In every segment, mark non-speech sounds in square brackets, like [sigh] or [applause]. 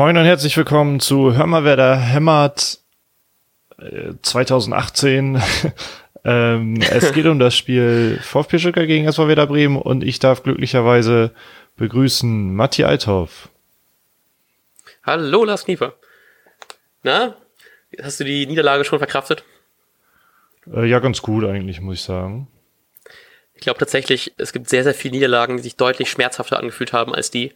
Moin und herzlich willkommen zu Hör mal, wer da hämmert äh, 2018. [laughs] ähm, es geht um das Spiel VfB Stuttgart gegen SV Werder Bremen und ich darf glücklicherweise begrüßen Matti Althoff. Hallo Lars Knieper. Na, hast du die Niederlage schon verkraftet? Äh, ja, ganz gut eigentlich, muss ich sagen. Ich glaube tatsächlich, es gibt sehr, sehr viele Niederlagen, die sich deutlich schmerzhafter angefühlt haben als die.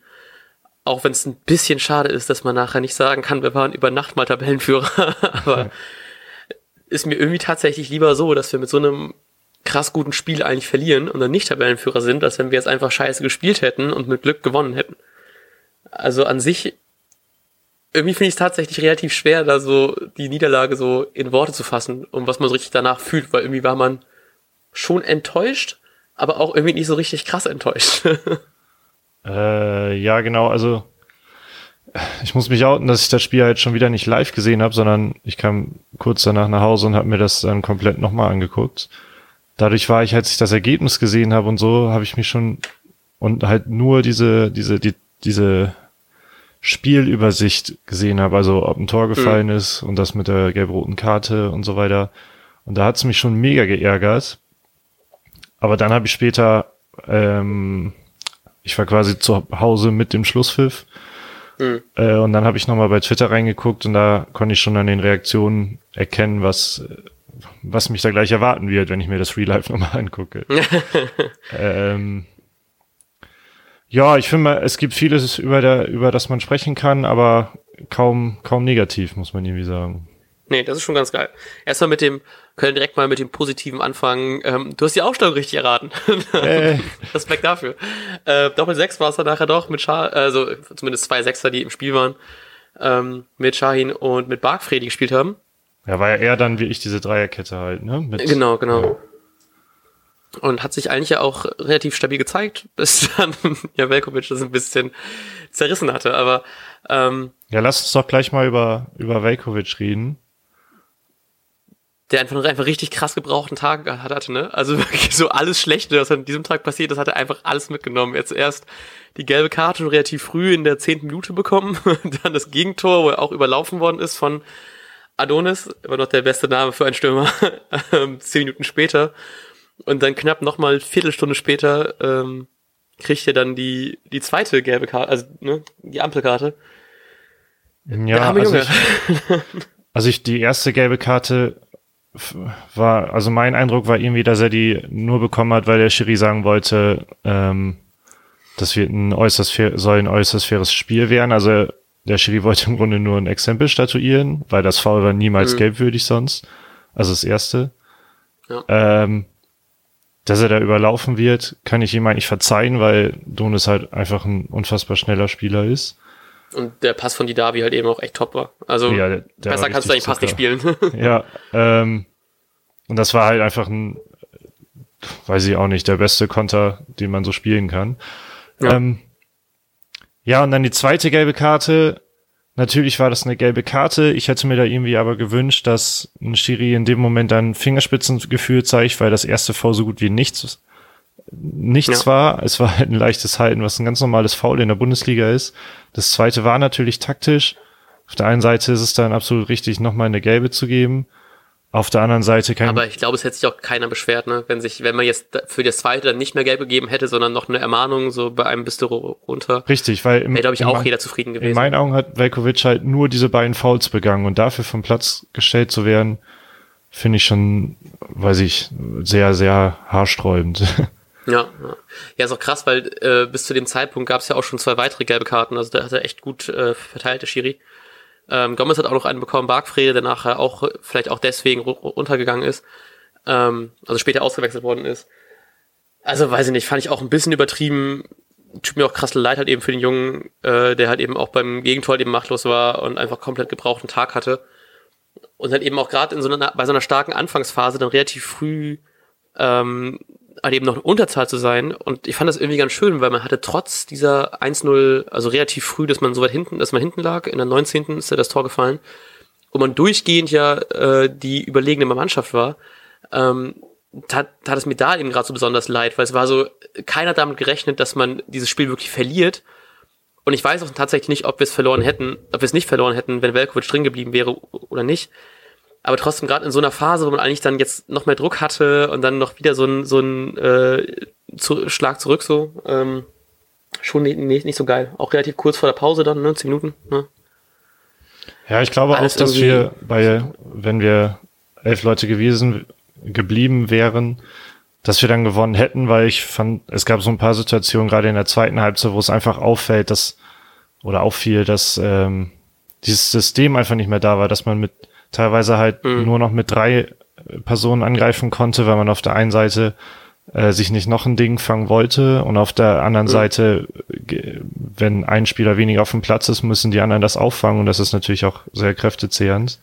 Auch wenn es ein bisschen schade ist, dass man nachher nicht sagen kann, wir waren über Nacht mal Tabellenführer. [laughs] Aber ist mir irgendwie tatsächlich lieber so, dass wir mit so einem krass guten Spiel eigentlich verlieren und dann nicht Tabellenführer sind, als wenn wir jetzt einfach scheiße gespielt hätten und mit Glück gewonnen hätten. Also an sich, irgendwie finde ich es tatsächlich relativ schwer, da so die Niederlage so in Worte zu fassen und was man so richtig danach fühlt, weil irgendwie war man schon enttäuscht, aber auch irgendwie nicht so richtig krass enttäuscht. [laughs] Äh, ja, genau, also ich muss mich outen, dass ich das Spiel halt schon wieder nicht live gesehen habe, sondern ich kam kurz danach nach Hause und habe mir das dann komplett nochmal angeguckt. Dadurch war ich, als ich das Ergebnis gesehen habe und so, habe ich mich schon und halt nur diese, diese, die, diese Spielübersicht gesehen habe, also ob ein Tor gefallen mhm. ist und das mit der gelb-roten Karte und so weiter. Und da hat es mich schon mega geärgert. Aber dann habe ich später ähm, ich war quasi zu Hause mit dem Schlusspfiff. Mhm. Äh, und dann habe ich nochmal bei Twitter reingeguckt und da konnte ich schon an den Reaktionen erkennen, was, was mich da gleich erwarten wird, wenn ich mir das Real Life nochmal [laughs] angucke. [laughs] ähm, ja, ich finde, es gibt vieles, über, der, über das man sprechen kann, aber kaum, kaum negativ, muss man irgendwie sagen. Nee, das ist schon ganz geil. Erstmal mit dem, können direkt mal mit dem Positiven anfangen. Ähm, du hast die Aufstellung richtig erraten. [laughs] Äh. Respekt dafür. Äh, Doppel 6 war es dann nachher doch mit Schah, also zumindest zwei Sechser, die im Spiel waren, ähm, mit Shahin und mit Barkfredi die gespielt haben. Ja, war ja eher dann wie ich diese Dreierkette halt, ne? Mit, genau, genau. Ja. Und hat sich eigentlich ja auch relativ stabil gezeigt, [laughs] bis dann ja Velkovic das ein bisschen zerrissen hatte. Aber ähm, ja, lass uns doch gleich mal über über Velkovic reden der einfach, einfach richtig krass gebrauchten Tag hatte, ne? Also [laughs] wirklich so alles Schlechte, was an diesem Tag passiert ist, hat er einfach alles mitgenommen. Jetzt erst die gelbe Karte schon relativ früh in der zehnten Minute bekommen, [laughs] dann das Gegentor, wo er auch überlaufen worden ist von Adonis, immer noch der beste Name für einen Stürmer, [laughs] ähm, zehn Minuten später. Und dann knapp nochmal Viertelstunde später ähm, kriegt er dann die, die zweite gelbe Karte, also ne, die Ampelkarte. Ja, also ich, also ich die erste gelbe Karte war, also mein Eindruck war irgendwie, dass er die nur bekommen hat, weil der Schiri sagen wollte, ähm, das wird ein äußerst fair, soll ein äußerst faires Spiel werden. Also der Schiri wollte im Grunde nur ein Exempel statuieren, weil das Foul war niemals mhm. gelbwürdig sonst. Also das erste. Ja. Ähm, dass er da überlaufen wird, kann ich ihm eigentlich verzeihen, weil Donis halt einfach ein unfassbar schneller Spieler ist. Und der Pass von Didavi halt eben auch echt top war. Also ja, der, der besser kannst du eigentlich Pass nicht spielen. [laughs] ja, ähm, und das war halt einfach ein, weiß ich auch nicht, der beste Konter, den man so spielen kann. Ja, ähm, ja und dann die zweite gelbe Karte. Natürlich war das eine gelbe Karte. Ich hätte mir da irgendwie aber gewünscht, dass ein Schiri in dem Moment dann Fingerspitzengefühl zeigt, weil das erste V so gut wie nichts nichts ja. war. Es war halt ein leichtes Halten, was ein ganz normales Foul in der Bundesliga ist. Das zweite war natürlich taktisch. Auf der einen Seite ist es dann absolut richtig, nochmal eine gelbe zu geben. Auf der anderen Seite kann. Aber ich glaube, es hätte sich auch keiner beschwert, ne? Wenn sich, wenn man jetzt für das zweite dann nicht mehr gelb gegeben hätte, sondern noch eine Ermahnung, so bei einem bist du runter. Richtig, weil im, glaube ich, auch jeder zufrieden gewesen. In meinen Augen hat Velkovic halt nur diese beiden Fouls begangen und dafür vom Platz gestellt zu werden, finde ich schon, weiß ich, sehr, sehr haarsträubend. [laughs] Ja, ja. ist auch krass, weil äh, bis zu dem Zeitpunkt gab es ja auch schon zwei weitere gelbe Karten, also da hat er echt gut äh, verteilt, der Schiri. Ähm, Gomez hat auch noch einen bekommen, Bargfrede, der nachher auch vielleicht auch deswegen runtergegangen ist, ähm, also später ausgewechselt worden ist. Also weiß ich nicht, fand ich auch ein bisschen übertrieben. Tut mir auch krass leid halt eben für den Jungen, äh, der halt eben auch beim Gegentor eben machtlos war und einfach komplett gebrauchten Tag hatte. Und halt eben auch gerade in so einer, bei so einer starken Anfangsphase dann relativ früh ähm, halt eben noch Unterzahl zu sein. Und ich fand das irgendwie ganz schön, weil man hatte trotz dieser 1-0, also relativ früh, dass man so weit hinten, dass man hinten lag, in der 19. ist ja das Tor gefallen, wo man durchgehend ja äh, die überlegene Mannschaft war, ähm, tat, tat es mir da eben gerade so besonders leid, weil es war so, keiner damit gerechnet, dass man dieses Spiel wirklich verliert. Und ich weiß auch tatsächlich nicht, ob wir es verloren hätten, ob wir es nicht verloren hätten, wenn Velkovic drin geblieben wäre oder nicht. Aber trotzdem gerade in so einer Phase, wo man eigentlich dann jetzt noch mehr Druck hatte und dann noch wieder so ein, so ein äh, zu, Schlag zurück so, ähm, schon nicht, nicht, nicht so geil. Auch relativ kurz vor der Pause dann, ne, zehn Minuten. Ne? Ja, ich glaube Alles auch, dass wir bei, wenn wir elf Leute gewesen, geblieben wären, dass wir dann gewonnen hätten, weil ich fand, es gab so ein paar Situationen, gerade in der zweiten Halbzeit, wo es einfach auffällt, dass, oder auffiel, dass ähm, dieses System einfach nicht mehr da war, dass man mit teilweise halt mhm. nur noch mit drei Personen angreifen konnte, weil man auf der einen Seite äh, sich nicht noch ein Ding fangen wollte und auf der anderen mhm. Seite, wenn ein Spieler weniger auf dem Platz ist, müssen die anderen das auffangen und das ist natürlich auch sehr kräftezehrend.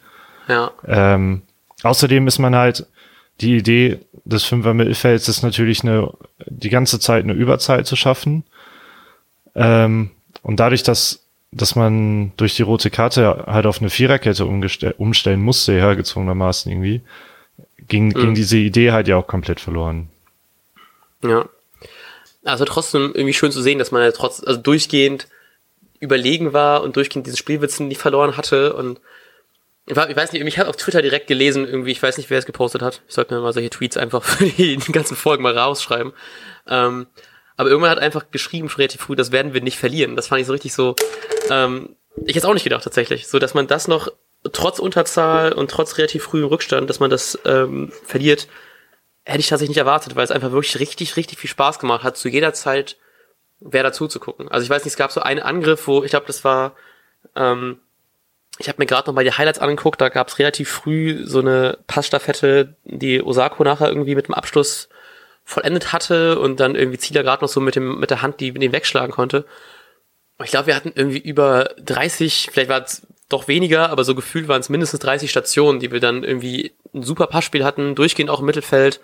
Ja. Ähm, außerdem ist man halt, die Idee des Fünfer Mittelfelds ist natürlich eine, die ganze Zeit eine Überzeit zu schaffen. Ähm, und dadurch, dass, dass man durch die rote Karte halt auf eine Viererkette umstellen musste, ja, gezwungenermaßen irgendwie, ging, mhm. ging diese Idee halt ja auch komplett verloren. Ja. Also trotzdem irgendwie schön zu sehen, dass man ja trotz, also durchgehend überlegen war und durchgehend diesen Spielwitzen nicht verloren hatte und ich weiß nicht, ich habe auf Twitter direkt gelesen, irgendwie, ich weiß nicht, wer es gepostet hat. Ich sollte mir mal solche Tweets einfach [laughs] für die, ganzen Folgen mal rausschreiben. Ähm, aber irgendwann hat einfach geschrieben, schon relativ früh, das werden wir nicht verlieren. Das fand ich so richtig so, ähm, ich hätte auch nicht gedacht tatsächlich, so dass man das noch trotz Unterzahl und trotz relativ frühem Rückstand, dass man das ähm, verliert, hätte ich tatsächlich nicht erwartet, weil es einfach wirklich richtig, richtig viel Spaß gemacht hat, zu jeder Zeit wer dazu zu gucken. Also ich weiß nicht, es gab so einen Angriff, wo ich glaube, das war, ähm, ich habe mir gerade noch mal die Highlights angeguckt, da gab es relativ früh so eine Passstaffette, die Osako nachher irgendwie mit dem Abschluss vollendet hatte und dann irgendwie Zieler gerade noch so mit dem mit der Hand die den wegschlagen konnte. Ich glaube, wir hatten irgendwie über 30, vielleicht war es doch weniger, aber so gefühlt waren es mindestens 30 Stationen, die wir dann irgendwie ein super Passspiel hatten, durchgehend auch im Mittelfeld,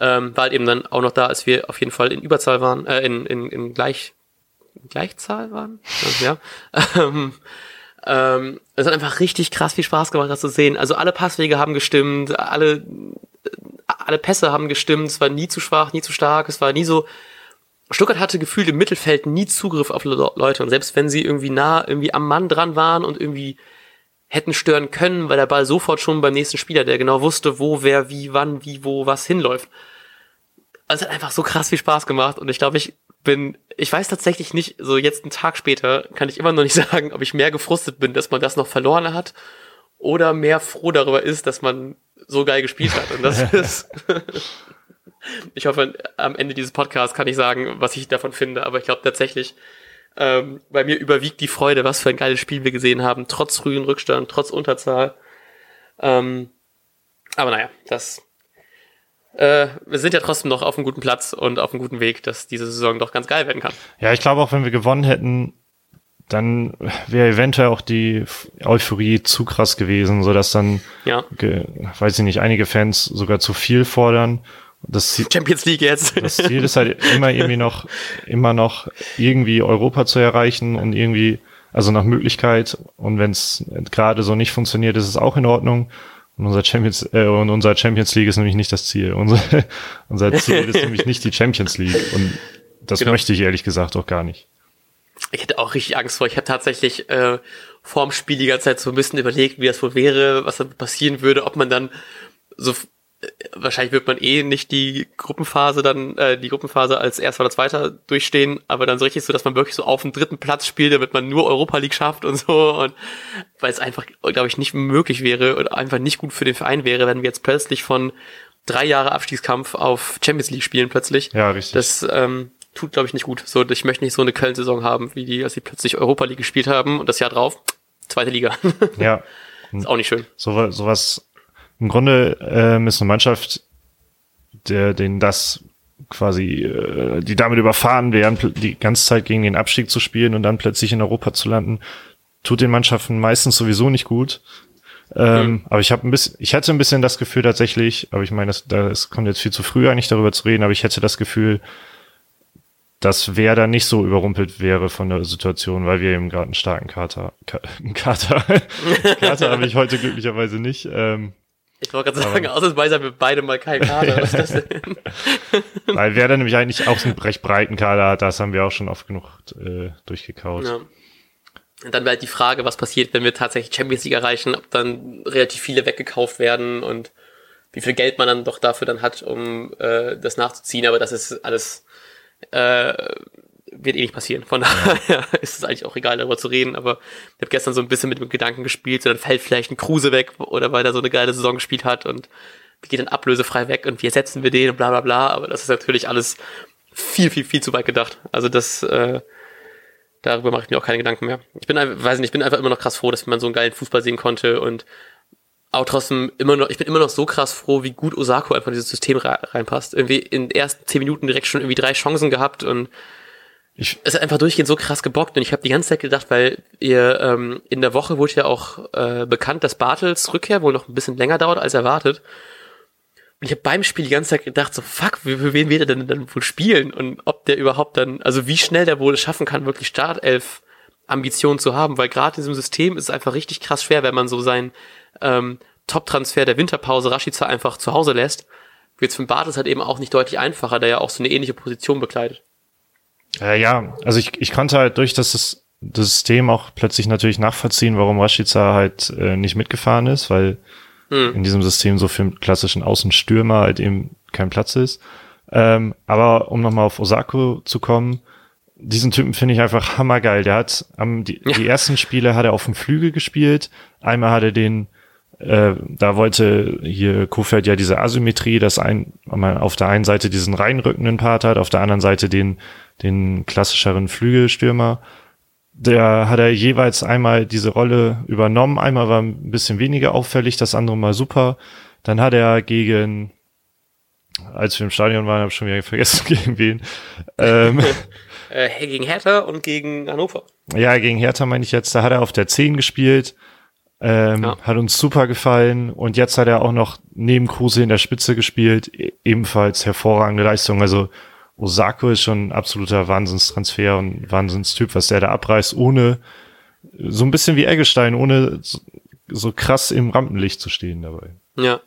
ähm, war halt eben dann auch noch da, als wir auf jeden Fall in Überzahl waren, äh, in, in, in Gleich, Gleichzahl waren, ja. ähm, ähm, es hat einfach richtig krass viel Spaß gemacht, das zu sehen. Also alle Passwege haben gestimmt, alle, alle Pässe haben gestimmt, es war nie zu schwach, nie zu stark, es war nie so, Stuttgart hatte gefühlt im Mittelfeld nie Zugriff auf Leute und selbst wenn sie irgendwie nah irgendwie am Mann dran waren und irgendwie hätten stören können, weil der Ball sofort schon beim nächsten Spieler, der genau wusste, wo, wer, wie, wann, wie, wo, was hinläuft. Also es hat einfach so krass viel Spaß gemacht und ich glaube, ich bin, ich weiß tatsächlich nicht, so jetzt einen Tag später kann ich immer noch nicht [laughs] sagen, ob ich mehr gefrustet bin, dass man das noch verloren hat oder mehr froh darüber ist, dass man so geil gespielt hat. Und das [laughs] ist, ich hoffe, am Ende dieses Podcasts kann ich sagen, was ich davon finde, aber ich glaube tatsächlich, ähm, bei mir überwiegt die Freude, was für ein geiles Spiel wir gesehen haben, trotz frühen Rückstand, trotz Unterzahl. Ähm, aber naja, das. Äh, wir sind ja trotzdem noch auf einem guten Platz und auf einem guten Weg, dass diese Saison doch ganz geil werden kann. Ja, ich glaube auch, wenn wir gewonnen hätten, dann wäre eventuell auch die Euphorie zu krass gewesen, so dass dann, ja. weiß ich nicht, einige Fans sogar zu viel fordern das Ziel, Champions League jetzt. Das Ziel ist halt immer irgendwie noch, immer noch irgendwie Europa zu erreichen und irgendwie, also nach Möglichkeit. Und wenn es gerade so nicht funktioniert, ist es auch in Ordnung. Und unser Champions, äh, und unser Champions League ist nämlich nicht das Ziel. Unser, [laughs] unser Ziel ist nämlich nicht die Champions League. Und das genau. möchte ich ehrlich gesagt auch gar nicht. Ich hätte auch richtig Angst vor. Ich habe tatsächlich äh, vorm Spiel die ganze Zeit so ein bisschen überlegt, wie das wohl wäre, was dann passieren würde, ob man dann so wahrscheinlich wird man eh nicht die Gruppenphase dann, äh, die Gruppenphase als erster oder zweiter durchstehen, aber dann so richtig so, dass man wirklich so auf dem dritten Platz spielt, damit man nur Europa League schafft und so und weil es einfach, glaube ich, nicht möglich wäre oder einfach nicht gut für den Verein wäre, wenn wir jetzt plötzlich von drei Jahre Abstiegskampf auf Champions League spielen plötzlich. Ja, richtig. Das ähm, tut, glaube ich, nicht gut. So, ich möchte nicht so eine Köln-Saison haben, wie die, als sie plötzlich Europa League gespielt haben und das Jahr drauf zweite Liga. Ja. [laughs] ist auch nicht schön. So, sowas im Grunde ähm, ist eine Mannschaft, der, denen das quasi, äh, die damit überfahren wären, die ganze Zeit gegen den Abstieg zu spielen und dann plötzlich in Europa zu landen, tut den Mannschaften meistens sowieso nicht gut. Ähm, mhm. Aber ich habe ein bisschen, ich hätte ein bisschen das Gefühl tatsächlich, aber ich meine, das, das kommt jetzt viel zu früh eigentlich darüber zu reden, aber ich hätte das Gefühl, dass wer da nicht so überrumpelt wäre von der Situation, weil wir eben gerade einen starken Kater, [laughs] Kater, [laughs] Kater habe ich heute glücklicherweise nicht. Ähm, ich wollte gerade sagen, ausnahmsweise haben wir beide mal keinen Kader. Was ist das denn? [laughs] Weil wer dann nämlich eigentlich auch einen recht breiten Kader hat, das haben wir auch schon oft genug äh, durchgekaut. Ja. Und dann wäre halt die Frage, was passiert, wenn wir tatsächlich Champions League erreichen, ob dann relativ viele weggekauft werden und wie viel Geld man dann doch dafür dann hat, um äh, das nachzuziehen. Aber das ist alles äh, wird eh nicht passieren. Von daher [laughs] ist es eigentlich auch egal, darüber zu reden. Aber ich habe gestern so ein bisschen mit dem Gedanken gespielt, so dann fällt vielleicht ein Kruse weg oder weil er so eine geile Saison gespielt hat und geht dann ablösefrei weg und wie ersetzen wir den und bla bla bla. Aber das ist natürlich alles viel, viel, viel zu weit gedacht. Also das, äh, darüber mache ich mir auch keine Gedanken mehr. Ich bin einfach, weiß nicht, ich bin einfach immer noch krass froh, dass man so einen geilen Fußball sehen konnte und auch trotzdem immer noch, ich bin immer noch so krass froh, wie gut Osako einfach in dieses System reinpasst. Irgendwie in den ersten zehn Minuten direkt schon irgendwie drei Chancen gehabt und ich, es ist einfach durchgehend so krass gebockt und ich habe die ganze Zeit gedacht, weil ihr ähm, in der Woche wurde ja auch äh, bekannt, dass Bartels Rückkehr wohl noch ein bisschen länger dauert als erwartet. Und ich habe beim Spiel die ganze Zeit gedacht, so fuck, für, wen wird er denn dann wohl spielen und ob der überhaupt dann, also wie schnell der wohl es schaffen kann, wirklich Startelf Ambitionen zu haben, weil gerade in diesem System ist es einfach richtig krass schwer, wenn man so sein ähm, Top-Transfer der Winterpause Rashica einfach zu Hause lässt. Es für Bartels halt eben auch nicht deutlich einfacher, der ja auch so eine ähnliche Position bekleidet. Äh, ja, also ich, ich konnte halt durch das, das System auch plötzlich natürlich nachvollziehen, warum Rashica halt äh, nicht mitgefahren ist, weil hm. in diesem System so für einen klassischen Außenstürmer halt eben kein Platz ist. Ähm, aber um nochmal auf Osako zu kommen, diesen Typen finde ich einfach hammergeil. Der hat am, die, ja. die ersten Spiele hat er auf dem Flügel gespielt. Einmal hat er den äh, da wollte hier Kofeld ja diese Asymmetrie, dass ein, man auf der einen Seite diesen reinrückenden Part hat, auf der anderen Seite den, den klassischeren Flügelstürmer. Der hat er jeweils einmal diese Rolle übernommen. Einmal war ein bisschen weniger auffällig, das andere mal super. Dann hat er gegen, als wir im Stadion waren, habe ich schon wieder vergessen, [laughs] gegen wen. Ähm, [laughs] äh, gegen Hertha und gegen Hannover. Ja, gegen Hertha meine ich jetzt. Da hat er auf der 10 gespielt ähm, ja. Hat uns super gefallen. Und jetzt hat er auch noch neben Kruse in der Spitze gespielt. E ebenfalls hervorragende Leistung. Also Osako ist schon ein absoluter Wahnsinnstransfer und Wahnsinnstyp, was der da abreißt, ohne so ein bisschen wie Eggestein, ohne so, so krass im Rampenlicht zu stehen dabei. Ja.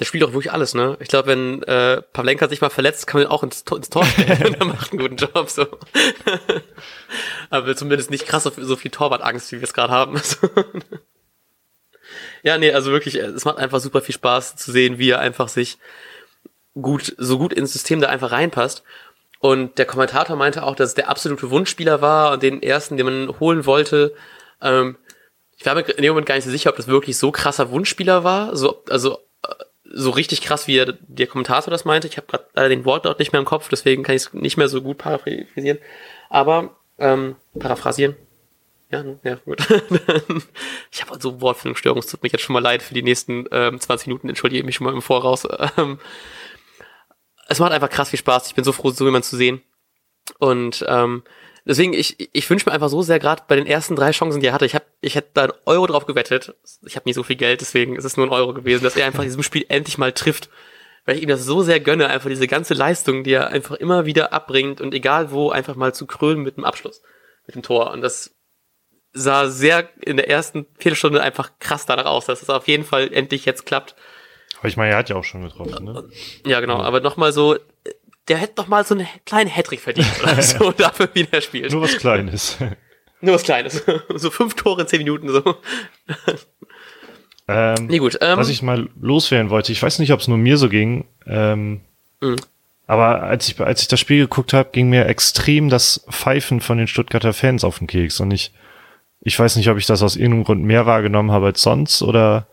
Der spielt auch wirklich alles, ne? Ich glaube, wenn äh, Pavlenka sich mal verletzt, kann man auch ins, ins Tor stellen [laughs] und er macht einen guten Job. So. [laughs] Aber zumindest nicht krass so, so viel Torwartangst, wie wir es gerade haben. [laughs] Ja, nee, also wirklich, es macht einfach super viel Spaß zu sehen, wie er einfach sich gut, so gut ins System da einfach reinpasst. Und der Kommentator meinte auch, dass es der absolute Wunschspieler war und den ersten, den man holen wollte. Ähm, ich war mir in dem Moment gar nicht so sicher, ob das wirklich so krasser Wunschspieler war. So, also äh, so richtig krass, wie der, der Kommentator das meinte. Ich habe gerade leider den Wort dort nicht mehr im Kopf, deswegen kann ich es nicht mehr so gut paraphrasieren. Aber ähm, paraphrasieren. Ja, ja, gut. [laughs] ich habe so Wortfindungsstörung, es tut mir jetzt schon mal leid für die nächsten ähm, 20 Minuten, entschuldige mich schon mal im Voraus. [laughs] Ähm, es macht einfach krass viel Spaß. Ich bin so froh, so jemanden zu sehen. Und ähm, deswegen, ich, ich wünsche mir einfach so sehr, gerade bei den ersten drei Chancen, die er hatte, ich hab, ich hätte da einen Euro drauf gewettet. Ich habe nicht so viel Geld, deswegen ist es nur ein Euro gewesen, dass er einfach in diesem Spiel endlich mal trifft. Weil ich ihm das so sehr gönne, einfach diese ganze Leistung, die er einfach immer wieder abbringt und egal wo, einfach mal zu krönen mit dem Abschluss, mit dem Tor. Und das sah sehr in der ersten Viertelstunde einfach krass danach aus, dass es auf jeden Fall endlich jetzt klappt. Aber ich meine, er hat ja auch schon getroffen, ne? Ja, genau, ja. aber nochmal so, der hätte noch mal so einen kleinen Hattrick verdient oder [laughs] so dafür, wie der spielt. Nur was Kleines. [laughs] Nur was Kleines. [laughs] so fünf Tore in zehn Minuten so. Ähm, nee, gut. Ähm, was ich mal loswerden wollte, ich weiß nicht, ob es nur mir so ging, ähm, mhm. aber als ich, als ich das Spiel geguckt habe, ging mir extrem das Pfeifen von den Stuttgarter Fans auf den Keks und ich ich weiß nicht, ob ich das aus irgendeinem Grund mehr wahrgenommen habe als sonst oder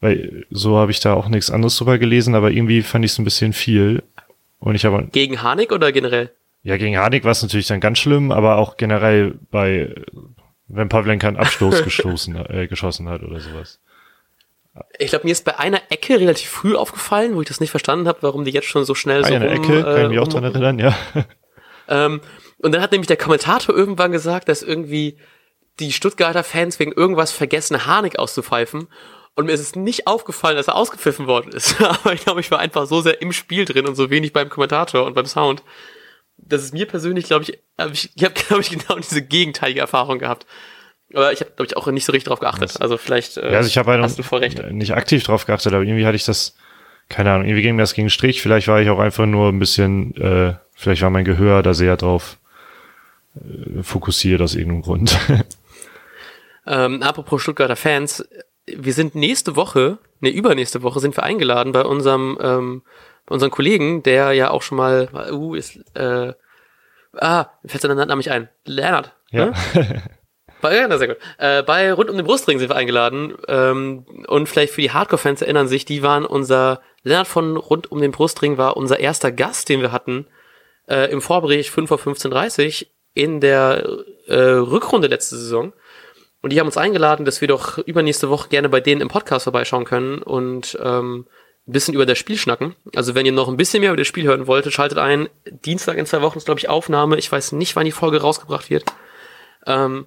weil so habe ich da auch nichts anderes drüber gelesen, aber irgendwie fand ich es ein bisschen viel. Und ich habe gegen Harnik oder generell? Ja, gegen Harnik war es natürlich dann ganz schlimm, aber auch generell bei wenn Pavlenka einen Abstoß [laughs] gestoßen, äh, geschossen hat oder sowas. Ich glaube, mir ist bei einer Ecke relativ früh aufgefallen, wo ich das nicht verstanden habe, warum die jetzt schon so schnell eine so Eine Ecke, kann ich mich auch dran erinnern, ja. Ähm, und dann hat nämlich der Kommentator irgendwann gesagt, dass irgendwie die Stuttgarter Fans wegen irgendwas vergessen, Harnik auszupfeifen. Und mir ist es nicht aufgefallen, dass er ausgepfiffen worden ist. [laughs] Aber ich glaube, ich war einfach so sehr im Spiel drin und so wenig beim Kommentator und beim Sound. Das ist mir persönlich, glaube ich, hab [laughs] ich, ich habe, glaube ich, genau diese gegenteilige Erfahrung gehabt. Aber ich habe, glaube ich, auch nicht so richtig drauf geachtet. Also vielleicht äh, ja, also ich hab halt hast du voll recht. Nicht aktiv drauf geachtet, aber irgendwie hatte ich das, keine Ahnung, irgendwie ging mir das gegen Strich. Vielleicht war ich auch einfach nur ein bisschen, äh, vielleicht war mein Gehör da sehr drauf äh, fokussiert aus irgendeinem Grund. [laughs] Ähm, apropos Stuttgarter Fans, wir sind nächste Woche, ne, übernächste Woche sind wir eingeladen bei unserem, ähm, bei unserem Kollegen, der ja auch schon mal, uh, ist, äh, ah, fällt sein Name nicht ein, Lennart. Ja. Ne? [laughs] Bei, ja, sehr gut. Äh, bei Rund um den Brustring sind wir eingeladen. Ähm, und vielleicht für die Hardcore-Fans erinnern sich, die waren unser, Lennart von Rund um den Brustring war unser erster Gast, den wir hatten, äh, im Vorbericht 5 vor 15.30 in der äh, Rückrunde letzte Saison. Und die haben uns eingeladen, dass wir doch übernächste Woche gerne bei denen im Podcast vorbeischauen können und ähm, ein bisschen über das Spiel schnacken. Also wenn ihr noch ein bisschen mehr über das Spiel hören wolltet, schaltet ein. Dienstag in zwei Wochen ist, glaube ich, Aufnahme. Ich weiß nicht, wann die Folge rausgebracht wird. Ähm,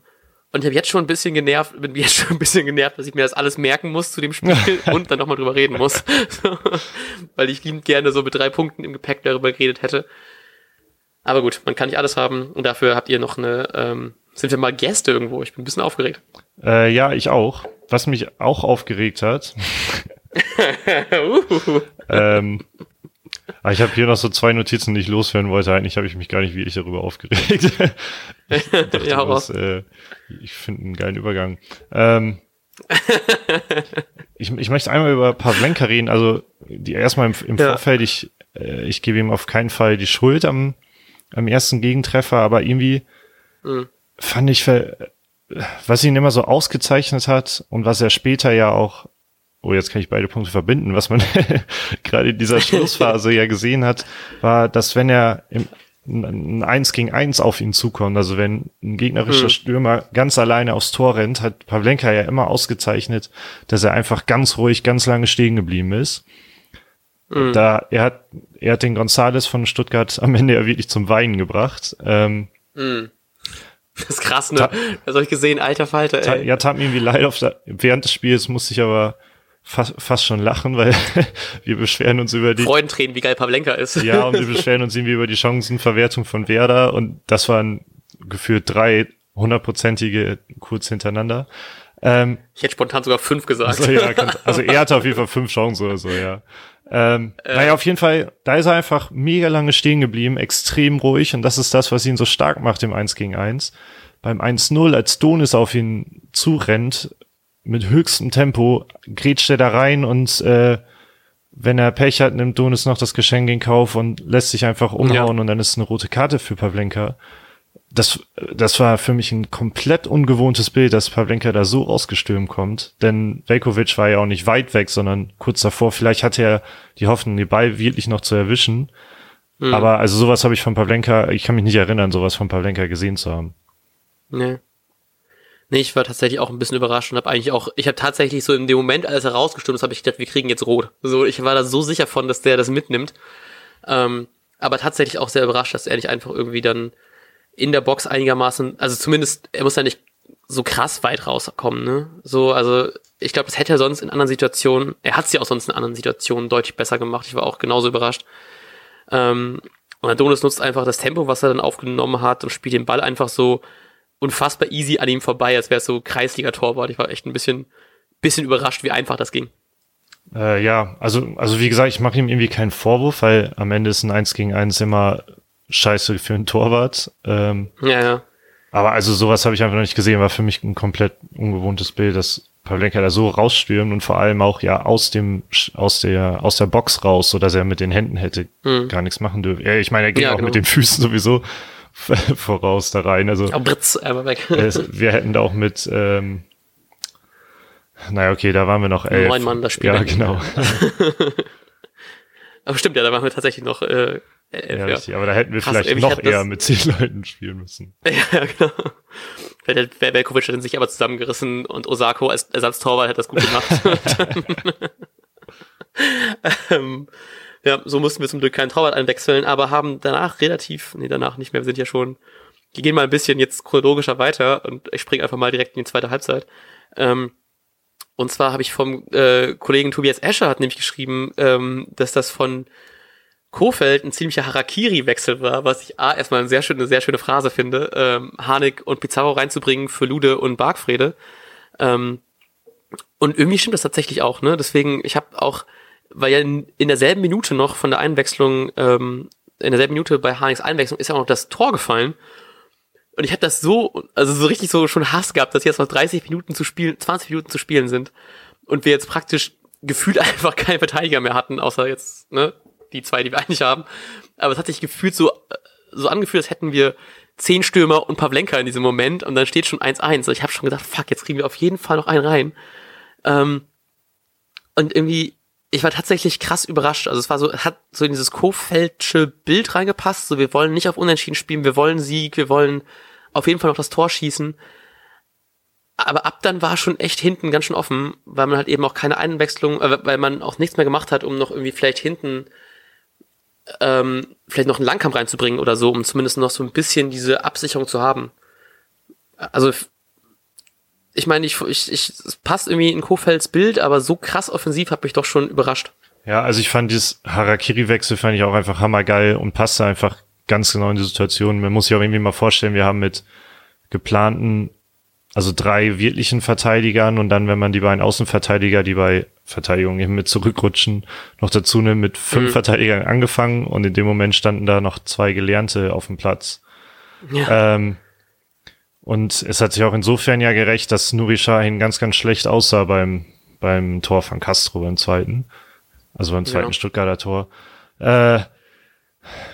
und ich habe jetzt schon ein bisschen genervt, bin jetzt schon ein bisschen genervt, dass ich mir das alles merken muss zu dem Spiel [laughs] und dann nochmal drüber reden muss. So, [laughs] weil ich liebend gerne so mit drei Punkten im Gepäck darüber geredet hätte. Aber gut, man kann nicht alles haben und dafür habt ihr noch eine, ähm, sind wir mal Gäste irgendwo. Ich bin ein bisschen aufgeregt. Äh, ja, ich auch. Was mich auch aufgeregt hat. uh. [laughs] ähm, aber ich habe hier noch so zwei Notizen, die ich loswerden wollte. Eigentlich habe ich mich gar nicht wirklich darüber aufgeregt. [laughs] ich dachte, ja, äh, ich finde einen geilen Übergang. Ähm, [laughs] ich, ich möchte einmal über Pavlenka reden. Also die erstmal im, im ja. Vorfeld, ich, äh, ich gebe ihm auf keinen Fall die Schuld am, am ersten Gegentreffer, aber irgendwie mhm. Fand ich, was ihn immer so ausgezeichnet hat und was er später ja auch oh, jetzt kann ich beide Punkte verbinden, was man [laughs] gerade in dieser Schlussphase ja gesehen hat, war, dass wenn er im, ein Eins gegen Eins auf ihn zukommt, also wenn ein gegnerischer mhm. Stürmer ganz alleine aufs Tor rennt, hat Pavlenka ja immer ausgezeichnet, dass er einfach ganz ruhig, ganz lange stehen geblieben ist. Mhm. Da, er hat, er hat den Gonzales von Stuttgart am Ende ja wirklich zum Weinen gebracht. Ähm, mhm. Das ist krass, ne? Das habe ich gesehen, alter Falter, ey. Ja, tat mir irgendwie leid auf der, während des Spiels musste ich aber fast, fast schon lachen, weil [laughs] wir beschweren uns über die Freudentränen, wie geil Pavlenka ist. Ja, und wir [laughs] beschweren uns irgendwie über die Chancenverwertung von Werder und das waren gefühlt drei hundertprozentige kurz hintereinander. Ähm, ich hätte spontan sogar fünf gesagt. Also, ja, [laughs] also er hatte auf jeden Fall fünf Chancen oder so, ja. Ähm, äh, naja, auf jeden Fall, da ist er einfach mega lange stehen geblieben, extrem ruhig und das ist das, was ihn so stark macht im 1 gegen 1. Beim 1-0, als Donis auf ihn zurennt, mit höchstem Tempo grätscht er da rein und äh, wenn er Pech hat, nimmt Donis noch das Geschenk in Kauf und lässt sich einfach umhauen ja. und dann ist es eine rote Karte für Pavlenka. Das, das war für mich ein komplett ungewohntes Bild, dass Pavlenka da so ausgestürmt kommt. Denn Velkovic war ja auch nicht weit weg, sondern kurz davor. Vielleicht hatte er die Hoffnung, den Ball wirklich noch zu erwischen. Mhm. Aber also sowas habe ich von Pavlenka, ich kann mich nicht erinnern, sowas von Pavlenka gesehen zu haben. Nee. Nee, ich war tatsächlich auch ein bisschen überrascht und habe eigentlich auch, ich habe tatsächlich so in dem Moment, als er rausgestimmt ist, habe ich gedacht, wir kriegen jetzt rot. So, ich war da so sicher von, dass der das mitnimmt. Ähm, aber tatsächlich auch sehr überrascht, dass er nicht einfach irgendwie dann in der Box einigermaßen, also zumindest, er muss ja nicht so krass weit rauskommen, ne? So, also ich glaube, das hätte er sonst in anderen Situationen, er hat es ja auch sonst in anderen Situationen deutlich besser gemacht. Ich war auch genauso überrascht. Ähm, und Adonis nutzt einfach das Tempo, was er dann aufgenommen hat und spielt den Ball einfach so unfassbar easy an ihm vorbei, als wäre es so Kreisliga-Torwart. Ich war echt ein bisschen, bisschen überrascht, wie einfach das ging. Äh, ja, also, also wie gesagt, ich mache ihm irgendwie keinen Vorwurf, weil am Ende ist ein 1 gegen 1 immer scheiße für einen Torwart. Ähm, ja, ja. Aber also sowas habe ich einfach noch nicht gesehen, war für mich ein komplett ungewohntes Bild, dass Pavlenka da so rausstürmt und vor allem auch ja aus dem aus der aus der Box raus, so dass er mit den Händen hätte hm. gar nichts machen dürfen. Ja, ich meine, er geht ja, auch genau. mit den Füßen sowieso. [laughs] voraus da rein. Also ja, Britz, einmal weg. [laughs] wir hätten da auch mit, ähm, naja, okay, da waren wir noch elf. Neun Mann das Spiel. Ja, genau. [laughs] aber stimmt, ja, da waren wir tatsächlich noch äh, elf. Ja, richtig, aber da hätten wir Krass, vielleicht noch eher mit zehn [laughs] Leuten spielen müssen. [laughs] ja, genau. Wäre Velkovic hätte sich aber zusammengerissen und Osako als Ersatztorwart hätte das gut gemacht. [laughs] ähm, ja, so mussten wir zum Glück keinen Torwart einwechseln, aber haben danach relativ, nee, danach nicht mehr, wir sind ja schon, wir gehen mal ein bisschen jetzt chronologischer weiter und ich springe einfach mal direkt in die zweite Halbzeit. Ähm, und zwar habe ich vom äh, Kollegen Tobias Escher hat nämlich geschrieben, ähm, dass das von Kofeld ein ziemlicher Harakiri-Wechsel war, was ich A, erstmal eine sehr schöne, sehr schöne Phrase finde, ähm, Harnik und Pizarro reinzubringen für Lude und Bargfrede. Ähm, und irgendwie stimmt das tatsächlich auch, ne? Deswegen, ich habe auch weil ja in, in derselben Minute noch von der Einwechslung, ähm, in derselben Minute bei Harnigs Einwechslung ist ja auch noch das Tor gefallen. Und ich hatte das so, also so richtig so schon Hass gehabt, dass jetzt noch 30 Minuten zu spielen, 20 Minuten zu spielen sind. Und wir jetzt praktisch gefühlt [laughs] einfach keine Verteidiger mehr hatten, außer jetzt, ne, die zwei, die wir [laughs] eigentlich haben. Aber es hat sich gefühlt so, so angefühlt, als hätten wir zehn Stürmer und Pavlenka in diesem Moment und dann steht schon 1-1. Und ich habe schon gedacht, fuck, jetzt kriegen wir auf jeden Fall noch einen rein. Ähm, und irgendwie, ich war tatsächlich krass überrascht. Also es war so, hat so in dieses Kofeldsche Bild reingepasst. So, wir wollen nicht auf Unentschieden spielen, wir wollen Sieg, wir wollen auf jeden Fall noch das Tor schießen. Aber ab dann war schon echt hinten ganz schön offen, weil man halt eben auch keine Einwechslung, äh, weil man auch nichts mehr gemacht hat, um noch irgendwie vielleicht hinten ähm, vielleicht noch einen Langkampf reinzubringen oder so, um zumindest noch so ein bisschen diese Absicherung zu haben. Also ich meine, ich, ich, ich, es passt irgendwie in Kofelds Bild, aber so krass offensiv hat mich doch schon überrascht. Ja, also ich fand dieses Harakiri-Wechsel fand ich auch einfach hammergeil und passte einfach ganz genau in die Situation. Man muss sich auch irgendwie mal vorstellen, wir haben mit geplanten, also drei wirklichen Verteidigern und dann, wenn man die beiden Außenverteidiger, die bei Verteidigung eben mit zurückrutschen, noch dazu nimmt, mit fünf mhm. Verteidigern angefangen und in dem Moment standen da noch zwei Gelernte auf dem Platz. Ja. Ähm, und es hat sich auch insofern ja gerecht, dass Nuri Sahin ganz, ganz schlecht aussah beim, beim Tor von Castro beim zweiten. Also beim zweiten ja. Stuttgarter Tor. Äh,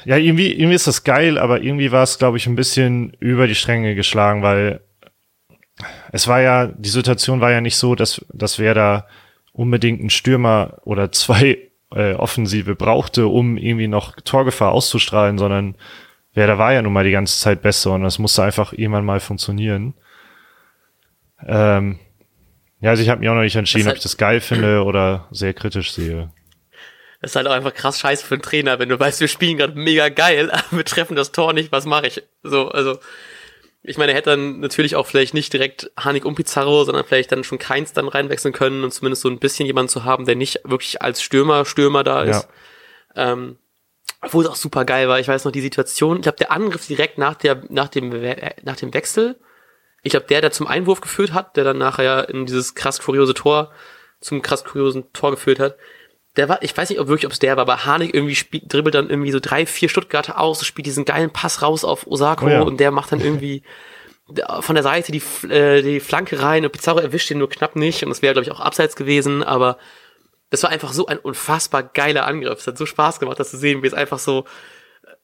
ja, irgendwie, irgendwie ist das geil, aber irgendwie war es, glaube ich, ein bisschen über die Stränge geschlagen, weil es war ja, die Situation war ja nicht so, dass, dass wer da unbedingt einen Stürmer oder zwei äh, Offensive brauchte, um irgendwie noch Torgefahr auszustrahlen, sondern Werder war ja nun mal die ganze Zeit besser und das musste einfach irgendwann mal funktionieren. Ähm, ja, also ich habe mir auch noch nicht entschieden, halt, ob ich das geil finde oder sehr kritisch sehe. Das ist halt auch einfach krass scheiße für einen Trainer, wenn du weißt, wir spielen gerade mega geil, [laughs] aber wir treffen das Tor nicht, was mache ich? So, also ich meine, er hätte dann natürlich auch vielleicht nicht direkt Hanik und Pizarro, sondern vielleicht dann schon keins dann reinwechseln können und zumindest so ein bisschen jemanden zu haben, der nicht wirklich als Stürmer, Stürmer da ist. Ja. Ähm, wo es auch super geil war. Ich weiß noch die Situation. Ich glaube, der Angriff direkt nach der, nach dem, nach dem Wechsel. Ich glaube, der, der zum Einwurf geführt hat, der dann nachher in dieses krass kuriose Tor, zum krass kuriosen Tor geführt hat der war, ich weiß nicht, ob wirklich, ob es der war, aber Harnik irgendwie spielt, dribbelt dann irgendwie so drei, vier Stuttgarter aus, spielt diesen geilen Pass raus auf Osako oh ja. und der macht dann irgendwie [laughs] von der Seite die, äh, die Flanke rein und Pizarro erwischt ihn nur knapp nicht und das wäre, glaube ich, auch abseits gewesen, aber das war einfach so ein unfassbar geiler Angriff. Es hat so Spaß gemacht, das zu sehen, wie es einfach so,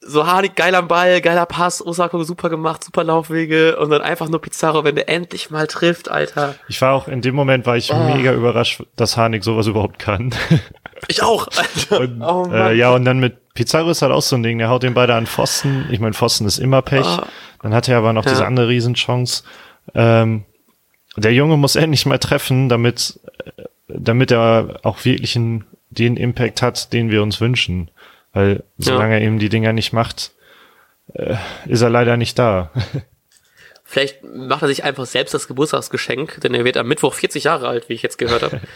so Harnik geil am Ball, geiler Pass, Osako super gemacht, super Laufwege und dann einfach nur Pizarro, wenn der endlich mal trifft, Alter. Ich war auch, in dem Moment war ich oh. mega überrascht, dass Harnik sowas überhaupt kann. [laughs] Ich auch. Alter. [laughs] Und, oh, äh, ja, und dann mit Pizarro ist halt auch so ein Ding, der haut den beide an Pfosten. Ich meine, Pfosten ist immer Pech. Oh. Dann hat er aber noch ja. diese andere Riesenchance. Ähm, der Junge muss endlich mal treffen, damit, damit er auch wirklich einen, den Impact hat, den wir uns wünschen. Weil solange ja. er eben die Dinger nicht macht, äh, ist er leider nicht da. [laughs] Vielleicht macht er sich einfach selbst das Geburtstagsgeschenk, denn er wird am Mittwoch 40 Jahre alt, wie ich jetzt gehört habe. [laughs]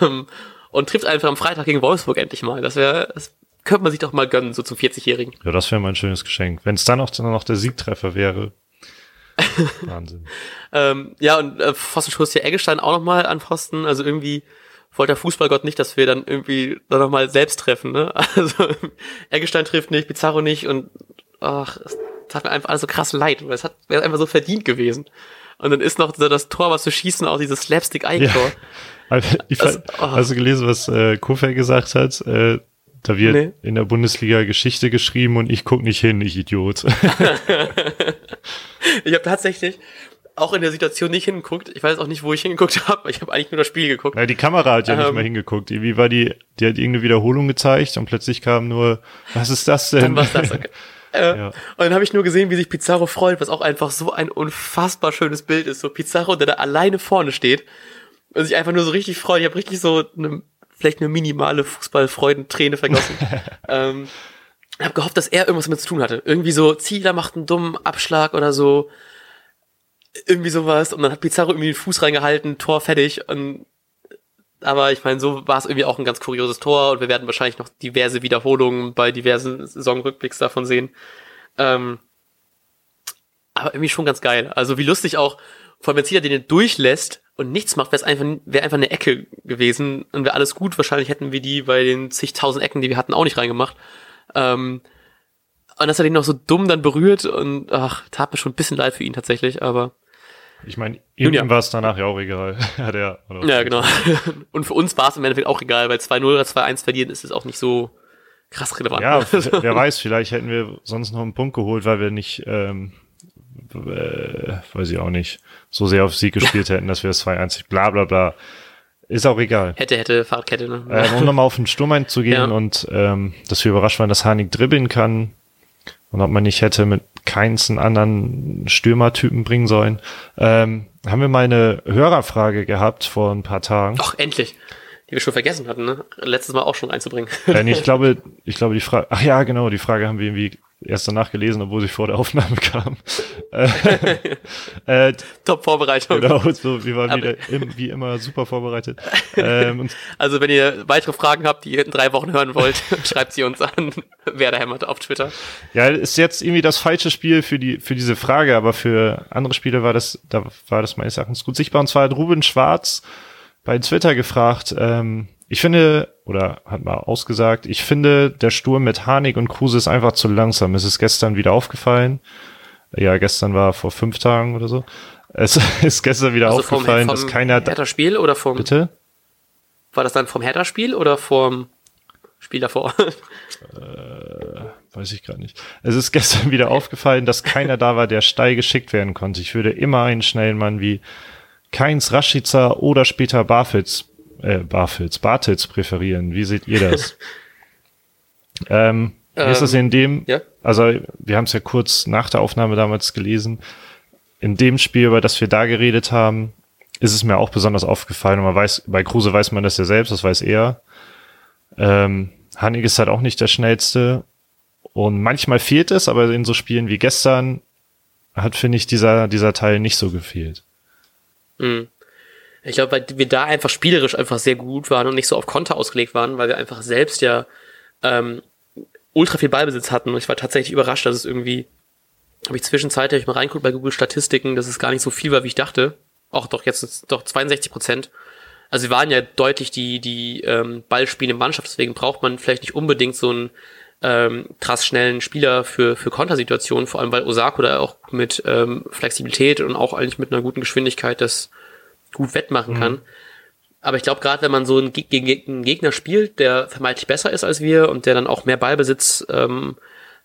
Ähm, und trifft einfach am Freitag gegen Wolfsburg endlich mal. Das wäre, das könnte man sich doch mal gönnen, so zum 40-Jährigen. Ja, das wäre mal ein schönes Geschenk. Wenn es dann auch noch der Siegtreffer wäre. [laughs] Wahnsinn. ähm, ja, und äh, Pfostenschuss hier Eggestein auch nochmal an Pfosten. Also irgendwie wollte der Fußballgott nicht, dass wir dann irgendwie da nochmal selbst treffen. Ne? [laughs] Also Eggestein trifft nicht, Pizarro nicht und ach, es tat mir einfach alles so krass leid, weil es hat wäre einfach so verdient gewesen. Und dann ist noch so das Tor, was zu schießen, auch dieses Slapstick-Eigentor. Ja. Ich, also, oh. Hast du gelesen, was äh, Kofeld gesagt hat? Äh, da wird nee. in der Bundesliga Geschichte geschrieben und ich guck nicht hin, ich Idiot. [laughs] ich habe tatsächlich auch in der Situation nicht hingeguckt. Ich weiß auch nicht, wo ich hingeguckt [laughs] habe. Ich habe eigentlich nur das Spiel geguckt. Ja, die Kamera hat ja ähm, nicht mal hingeguckt. Wie war die? Die hat irgendeine Wiederholung gezeigt und plötzlich kam nur, was ist das denn? Dann war's das. Okay. [laughs] Äh, ja. Und dann habe ich nur gesehen, wie sich Pizarro freut, was auch einfach so ein unfassbar schönes Bild ist. So Pizarro, der da alleine vorne steht und sich einfach nur so richtig freut. Ich habe richtig so eine, vielleicht eine minimale Fußballfreudenträne vergossen. [laughs] ähm, habe gehofft, dass er irgendwas damit zu tun hatte. Irgendwie so, Zieler macht einen dummen Abschlag oder so. Irgendwie sowas. Und dann hat Pizarro irgendwie den Fuß reingehalten, Tor fertig. Und aber ich meine, so war es irgendwie auch ein ganz kurioses Tor und wir werden wahrscheinlich noch diverse Wiederholungen bei diversen Saisonrückblicks davon sehen. Ähm, aber irgendwie schon ganz geil. Also wie lustig auch, vor allem wenn Zieler den durchlässt und nichts macht, wäre es einfach, wäre einfach eine Ecke gewesen und wäre alles gut. Wahrscheinlich hätten wir die bei den zigtausend Ecken, die wir hatten, auch nicht reingemacht. Ähm, Und dass er den noch so dumm dann berührt und ach, tat mir schon ein bisschen leid für ihn tatsächlich, aber. Ich meine, ihm ja. war es danach ja auch egal. [laughs] ja, der, ja, genau. [laughs] und für uns war es im Endeffekt auch egal, weil 2-0 oder 2-1 verlieren ist es auch nicht so krass relevant. Ja, [laughs] wer weiß, vielleicht hätten wir sonst noch einen Punkt geholt, weil wir nicht, ähm, äh, weiß ich auch nicht, so sehr auf Sieg gespielt hätten, dass wir es 2-1, bla bla bla. Ist auch egal. Hätte, hätte, Fahrradkette, ne? Äh, um nochmal auf den Sturm einzugehen ja. und ähm, dass wir überrascht waren, dass Hanik dribbeln kann und ob man nicht hätte mit keins anderen Stürmertypen bringen sollen. Ähm, haben wir mal eine Hörerfrage gehabt vor ein paar Tagen. Ach, endlich. Die wir schon vergessen hatten, ne? Letztes Mal auch schon einzubringen. Äh, nee, ich [laughs] glaube, ich glaube, die Frage, ach ja, genau, die Frage haben wir irgendwie erst danach gelesen, obwohl sie vor der Aufnahme kam. [laughs] Äh, [laughs] äh, Top Vorbereitung. Genau, so, wir waren wieder im, wie immer super vorbereitet. Ähm, also wenn ihr weitere Fragen habt, die ihr in drei Wochen hören wollt, schreibt sie uns an, wer der hämmert auf Twitter. Ja, ist jetzt irgendwie das falsche Spiel für die für diese Frage, aber für andere Spiele war das, da war das meines Erachtens gut sichtbar. Und zwar hat Ruben Schwarz bei Twitter gefragt, ähm, ich finde, oder hat mal ausgesagt, ich finde, der Sturm mit Harnik und Kruse ist einfach zu langsam. Es ist gestern wieder aufgefallen. Ja, gestern war vor fünf Tagen oder so. Es [laughs] ist gestern wieder also aufgefallen, vom, vom dass keiner. Hertha-Spiel oder vom. Bitte? War das dann vom Hertha-Spiel oder vom Spiel davor? [laughs] Äh, weiß ich gerade nicht. Es ist gestern [laughs] wieder aufgefallen, dass keiner da war, der steil geschickt werden konnte. Ich würde immer einen schnellen Mann wie Keins, Rashica oder später Barfitz äh, Barfels, Bartels präferieren. Wie seht ihr das? [laughs] ähm, wie ist das in dem, ja? also wir haben es ja kurz nach der Aufnahme damals gelesen, in dem Spiel, über das wir da geredet haben, ist es mir auch besonders aufgefallen und man weiß, bei Kruse weiß man das ja selbst, das weiß er. Ähm, Hanig ist halt auch nicht der schnellste und manchmal fehlt es, aber in so Spielen wie gestern hat, finde ich, dieser, dieser Teil nicht so gefehlt. Mhm. Ich glaube, weil wir da einfach spielerisch einfach sehr gut waren und nicht so auf Konter ausgelegt waren, weil wir einfach selbst ja ähm, ultra viel Ballbesitz hatten. Und ich war tatsächlich überrascht, dass es irgendwie, habe ich zwischenzeitlich mal reinguckt bei Google Statistiken, dass es gar nicht so viel war, wie ich dachte. Auch doch, jetzt doch 62 Prozent. Also wir waren ja deutlich die, die ähm, ballspielende Mannschaft, deswegen braucht man vielleicht nicht unbedingt so einen ähm, krass schnellen Spieler für, für Kontersituationen, vor allem weil Osako da auch mit ähm, Flexibilität und auch eigentlich mit einer guten Geschwindigkeit das gut wettmachen kann. Mhm. Aber ich glaube, gerade wenn man so einen, gegen einen Gegner spielt, der vermeintlich besser ist als wir und der dann auch mehr Ballbesitz ähm,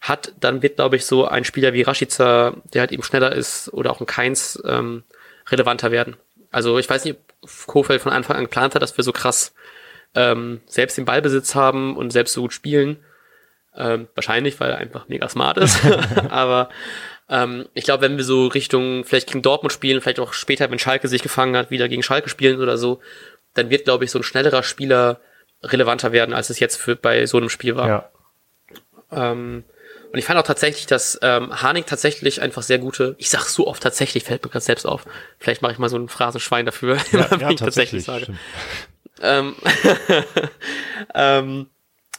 hat, dann wird, glaube ich, so ein Spieler wie Rashica, der halt eben schneller ist, oder auch ein Keins ähm, relevanter werden. Also ich weiß nicht, ob Kofeld von Anfang an geplant hat, dass wir so krass ähm, selbst den Ballbesitz haben und selbst so gut spielen. Ähm, wahrscheinlich, weil er einfach mega smart ist. [laughs] [laughs] Aber ähm, ich glaube, wenn wir so Richtung vielleicht gegen Dortmund spielen, vielleicht auch später, wenn Schalke sich gefangen hat, wieder gegen Schalke spielen oder so, dann wird, glaube ich, so ein schnellerer Spieler relevanter werden, als es jetzt für, bei so einem Spiel war. Ja. Ähm, und ich fand auch tatsächlich, dass ähm, Harnik tatsächlich einfach sehr gute, ich sag so oft tatsächlich, fällt mir gerade selbst auf. Vielleicht mache ich mal so ein Phrasenschwein dafür, ja, [laughs] wenn ja, ich tatsächlich sage. Ähm, ähm,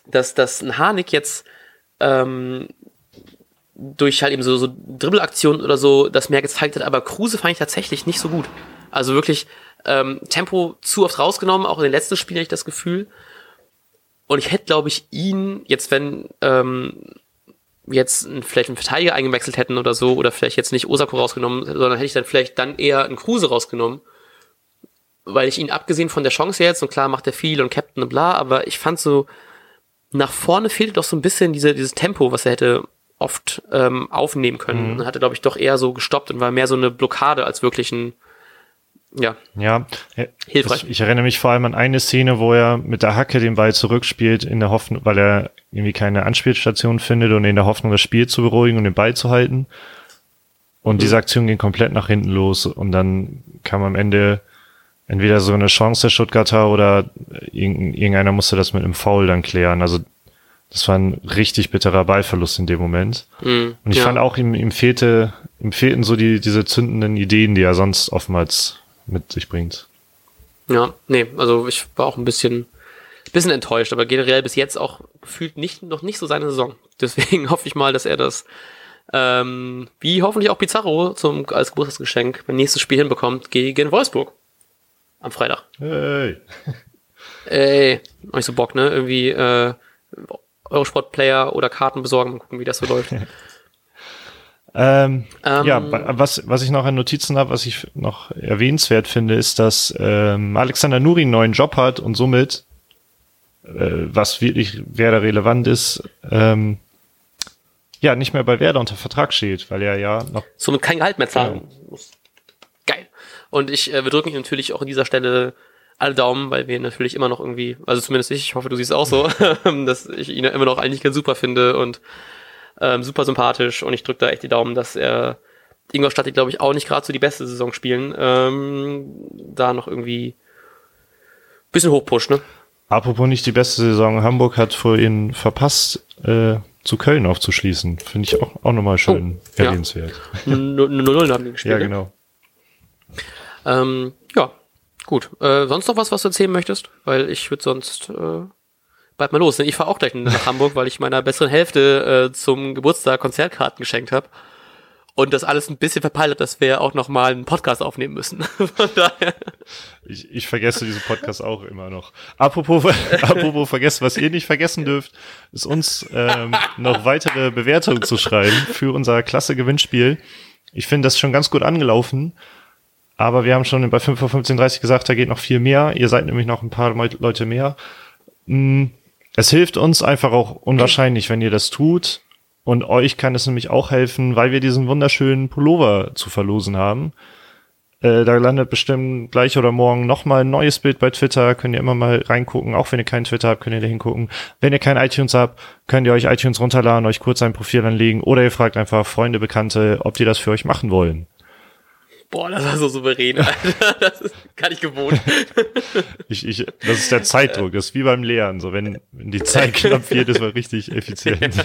dass, dass ein Harnik jetzt ähm, durch halt eben so, so Dribbelaktionen oder so das mehr gezeigt hat, aber Kruse fand ich tatsächlich nicht so gut. Also wirklich ähm, Tempo zu oft rausgenommen, auch in den letzten Spielen hatte ich das Gefühl. Und ich hätte, glaube ich, ihn, jetzt wenn ähm, jetzt vielleicht einen Verteidiger eingewechselt hätten oder so, oder vielleicht jetzt nicht Osako rausgenommen, sondern hätte ich dann vielleicht dann eher einen Kruse rausgenommen. Weil ich ihn, abgesehen von der Chance jetzt, und klar macht er viel und Captain und bla, aber ich fand so, nach vorne fehlte doch so ein bisschen diese, dieses Tempo, was er hätte oft ähm, aufnehmen können. Mhm. Hatte, glaube ich, doch eher so gestoppt und war mehr so eine Blockade als wirklich ein, ja. Ja, hilfreich. Ich, ich, erinnere mich vor allem an eine Szene, wo er mit der Hacke den Ball zurückspielt, in der Hoffnung, weil er irgendwie keine Anspielstation findet und in der Hoffnung, das Spiel zu beruhigen und den Ball zu halten. Und mhm. diese Aktion ging komplett nach hinten los und dann kam am Ende entweder so eine Chance der Stuttgarter oder irgendeiner musste das mit einem Foul dann klären. Also das war ein richtig bitterer Ballverlust in dem Moment. Mhm, und ich ja. fand auch, ihm, ihm fehlte, ihm fehlten so die, diese zündenden Ideen, die er sonst oftmals mit sich bringt. Ja, nee, also ich war auch ein bisschen, bisschen enttäuscht, aber generell bis jetzt auch gefühlt nicht, noch nicht so seine Saison. [laughs] Deswegen hoffe ich mal, dass er das, ähm, wie hoffentlich auch Pizarro zum, als Geburtstagsgeschenk beim nächsten Spiel hinbekommt gegen Wolfsburg. Am Freitag. Hey. Ey, nicht so Bock, ne? Irgendwie, äh, Eurosport-Player oder Karten besorgen. Mal gucken, wie das so läuft. Ähm, [laughs] ähm, ja, was, was ich noch an Notizen habe, was ich noch erwähnenswert finde, ist, dass ähm, Alexander Nuri einen neuen Job hat und somit, äh, was wirklich Werder relevant ist, ähm, ja, nicht mehr bei Werder unter Vertrag steht, weil er ja noch. Somit kein Gehalt mehr zahlen muss. Und ich, äh, wir drücken ihm natürlich auch an dieser Stelle alle Daumen, weil wir natürlich immer noch irgendwie, also zumindest ich, ich hoffe, du siehst auch so, [laughs] dass ich ihn immer noch eigentlich ganz super finde und ähm, super sympathisch und ich drücke da echt die Daumen, dass er Ingolstadt, die glaube ich auch nicht gerade so die beste Saison spielen, ähm, da noch irgendwie bisschen hochpusht, ne? Apropos nicht die beste Saison, Hamburg hat vorhin verpasst, äh, zu Köln aufzuschließen. Finde ich auch, auch nochmal schön oh, erwähnenswert. Ja. 0-0 haben die gespielt. Ja, ne? genau. Ähm, ja, gut. Äh, sonst noch was, was du erzählen möchtest? Weil ich würde sonst äh, bleib mal los. Ich fahre auch gleich nach [laughs] Hamburg, weil ich meiner besseren Hälfte äh, zum Geburtstag Konzertkarten geschenkt habe. Und das alles ein bisschen verpeilt hat, dass wir auch noch mal einen Podcast aufnehmen müssen. [laughs] Von daher. Ich, ich vergesse diesen Podcast auch immer noch. Apropos, [laughs] apropos vergessen, was ihr nicht vergessen dürft, ist uns ähm, noch weitere Bewertungen zu schreiben für unser klasse Gewinnspiel. Ich finde das schon ganz gut angelaufen. Aber wir haben schon bei 5 vor 15.30 gesagt, da geht noch viel mehr. Ihr seid nämlich noch ein paar Leute mehr. Hm, es hilft uns einfach auch unwahrscheinlich, wenn ihr das tut. Und euch kann es nämlich auch helfen, weil wir diesen wunderschönen Pullover zu verlosen haben. Äh, da landet bestimmt gleich oder morgen nochmal ein neues Bild bei Twitter. Könnt ihr immer mal reingucken. Auch wenn ihr keinen Twitter habt, könnt ihr da hingucken. Wenn ihr kein iTunes habt, könnt ihr euch iTunes runterladen, euch kurz ein Profil anlegen oder ihr fragt einfach Freunde, Bekannte, ob die das für euch machen wollen. Boah, das war so souverän, Alter. [laughs] Das ist gar nicht gewohnt. [laughs] Ich, ich, das ist der Zeitdruck. Das ist wie beim Lehren. So, wenn, wenn die Zeit [laughs] knapp wird, ist man richtig effizient.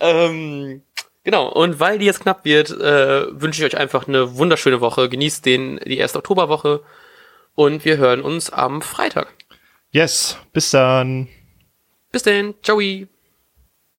ähm, genau. Und weil die jetzt knapp wird, äh, wünsche ich euch einfach eine wunderschöne Woche. Genießt den, die erste Oktoberwoche. Und wir hören uns am Freitag. Yes. Bis dann. Bis dann. Ciao.